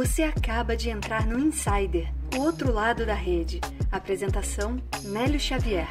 Você acaba de entrar no Insider, o outro lado da rede. Apresentação: Nélio Xavier.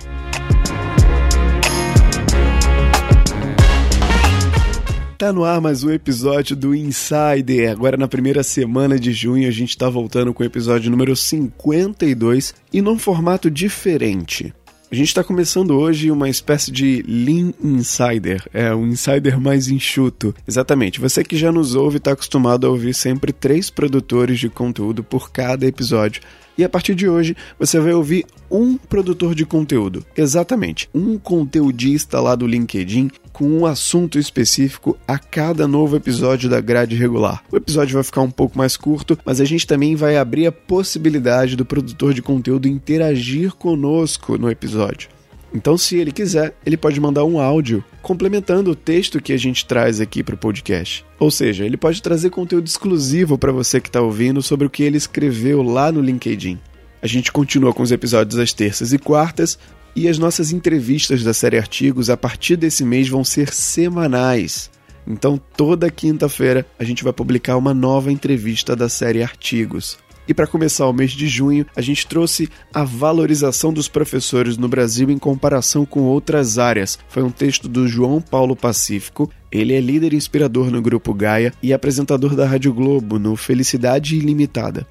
Tá no ar mais um episódio do Insider. Agora na primeira semana de junho a gente tá voltando com o episódio número 52 e num formato diferente. A gente está começando hoje uma espécie de Lean Insider, é um insider mais enxuto. Exatamente, você que já nos ouve está acostumado a ouvir sempre três produtores de conteúdo por cada episódio. E a partir de hoje você vai ouvir um produtor de conteúdo. Exatamente, um conteudista lá do LinkedIn com um assunto específico a cada novo episódio da grade regular. O episódio vai ficar um pouco mais curto, mas a gente também vai abrir a possibilidade do produtor de conteúdo interagir conosco no episódio. Então, se ele quiser, ele pode mandar um áudio complementando o texto que a gente traz aqui para o podcast. Ou seja, ele pode trazer conteúdo exclusivo para você que está ouvindo sobre o que ele escreveu lá no LinkedIn. A gente continua com os episódios às terças e quartas, e as nossas entrevistas da série Artigos a partir desse mês vão ser semanais. Então, toda quinta-feira a gente vai publicar uma nova entrevista da série Artigos. E para começar o mês de junho, a gente trouxe a valorização dos professores no Brasil em comparação com outras áreas. Foi um texto do João Paulo Pacífico. Ele é líder inspirador no Grupo Gaia e apresentador da Rádio Globo no Felicidade Ilimitada.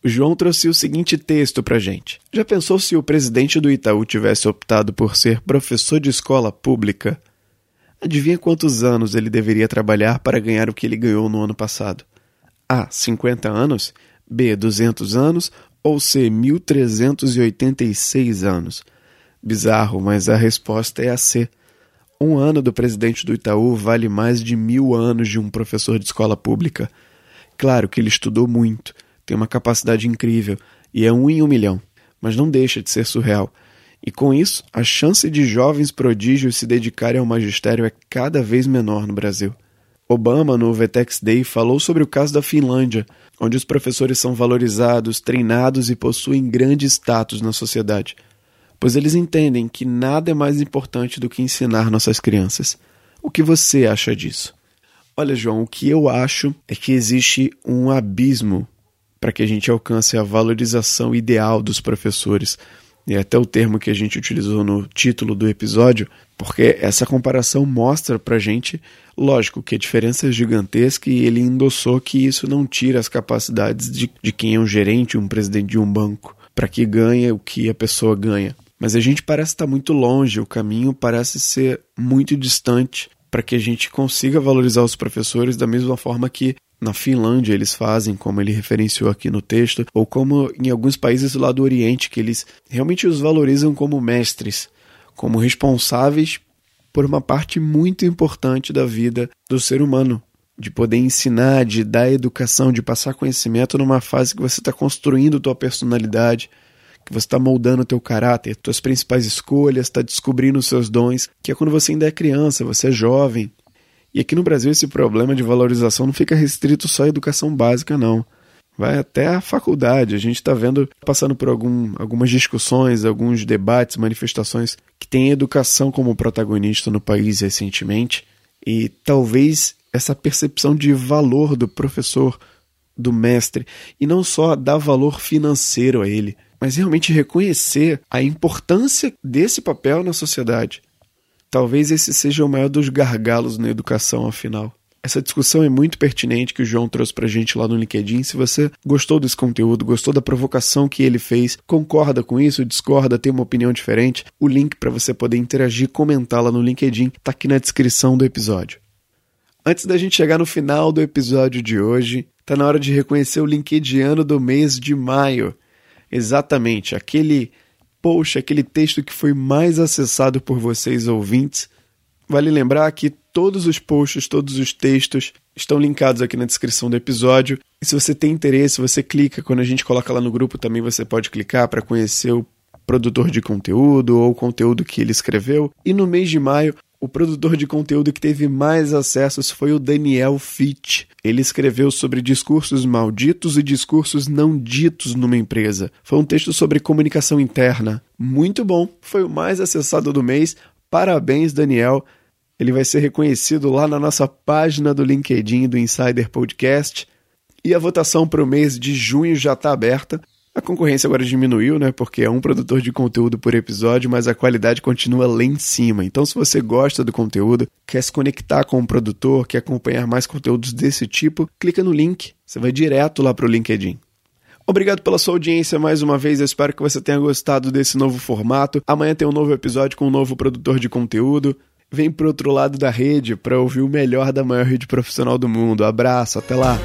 O João trouxe o seguinte texto pra gente. Já pensou se o presidente do Itaú tivesse optado por ser professor de escola pública? Adivinha quantos anos ele deveria trabalhar para ganhar o que ele ganhou no ano passado? A. 50 anos B. 200 anos ou C. 1386 anos? Bizarro, mas a resposta é a C. Um ano do presidente do Itaú vale mais de mil anos de um professor de escola pública. Claro que ele estudou muito, tem uma capacidade incrível e é um em um milhão, mas não deixa de ser surreal. E com isso, a chance de jovens prodígios se dedicarem ao magistério é cada vez menor no Brasil. Obama, no Vetex Day, falou sobre o caso da Finlândia, onde os professores são valorizados, treinados e possuem grande status na sociedade, pois eles entendem que nada é mais importante do que ensinar nossas crianças. O que você acha disso? Olha, João, o que eu acho é que existe um abismo para que a gente alcance a valorização ideal dos professores e até o termo que a gente utilizou no título do episódio, porque essa comparação mostra pra gente, lógico, que a diferença é gigantesca e ele endossou que isso não tira as capacidades de, de quem é um gerente, um presidente de um banco, para que ganhe o que a pessoa ganha. Mas a gente parece estar muito longe, o caminho parece ser muito distante para que a gente consiga valorizar os professores da mesma forma que na Finlândia eles fazem, como ele referenciou aqui no texto, ou como em alguns países lado do Oriente, que eles realmente os valorizam como mestres, como responsáveis por uma parte muito importante da vida do ser humano, de poder ensinar, de dar educação, de passar conhecimento numa fase que você está construindo tua personalidade, que você está moldando teu caráter, tuas principais escolhas, está descobrindo os seus dons, que é quando você ainda é criança, você é jovem, e aqui no Brasil esse problema de valorização não fica restrito só à educação básica, não. Vai até a faculdade. A gente está vendo, passando por algum, algumas discussões, alguns debates, manifestações que têm educação como protagonista no país recentemente. E talvez essa percepção de valor do professor, do mestre, e não só dar valor financeiro a ele, mas realmente reconhecer a importância desse papel na sociedade. Talvez esse seja o maior dos gargalos na educação, afinal. Essa discussão é muito pertinente que o João trouxe pra gente lá no LinkedIn. Se você gostou desse conteúdo, gostou da provocação que ele fez, concorda com isso, discorda, tem uma opinião diferente, o link para você poder interagir comentar lá no LinkedIn tá aqui na descrição do episódio. Antes da gente chegar no final do episódio de hoje, tá na hora de reconhecer o LinkedIn do mês de maio. Exatamente, aquele post, aquele texto que foi mais acessado por vocês ouvintes. Vale lembrar que todos os posts, todos os textos estão linkados aqui na descrição do episódio. E se você tem interesse, você clica. Quando a gente coloca lá no grupo, também você pode clicar para conhecer o produtor de conteúdo ou o conteúdo que ele escreveu. E no mês de maio, o produtor de conteúdo que teve mais acessos foi o Daniel Fitch. Ele escreveu sobre discursos malditos e discursos não ditos numa empresa. Foi um texto sobre comunicação interna. Muito bom, foi o mais acessado do mês. Parabéns, Daniel. Ele vai ser reconhecido lá na nossa página do LinkedIn do Insider Podcast. E a votação para o mês de junho já está aberta. A concorrência agora diminuiu, né? Porque é um produtor de conteúdo por episódio, mas a qualidade continua lá em cima. Então, se você gosta do conteúdo, quer se conectar com o produtor, quer acompanhar mais conteúdos desse tipo, clica no link. Você vai direto lá para o LinkedIn. Obrigado pela sua audiência mais uma vez. Eu espero que você tenha gostado desse novo formato. Amanhã tem um novo episódio com um novo produtor de conteúdo. Vem pro outro lado da rede para ouvir o melhor da maior rede profissional do mundo. Abraço, até lá.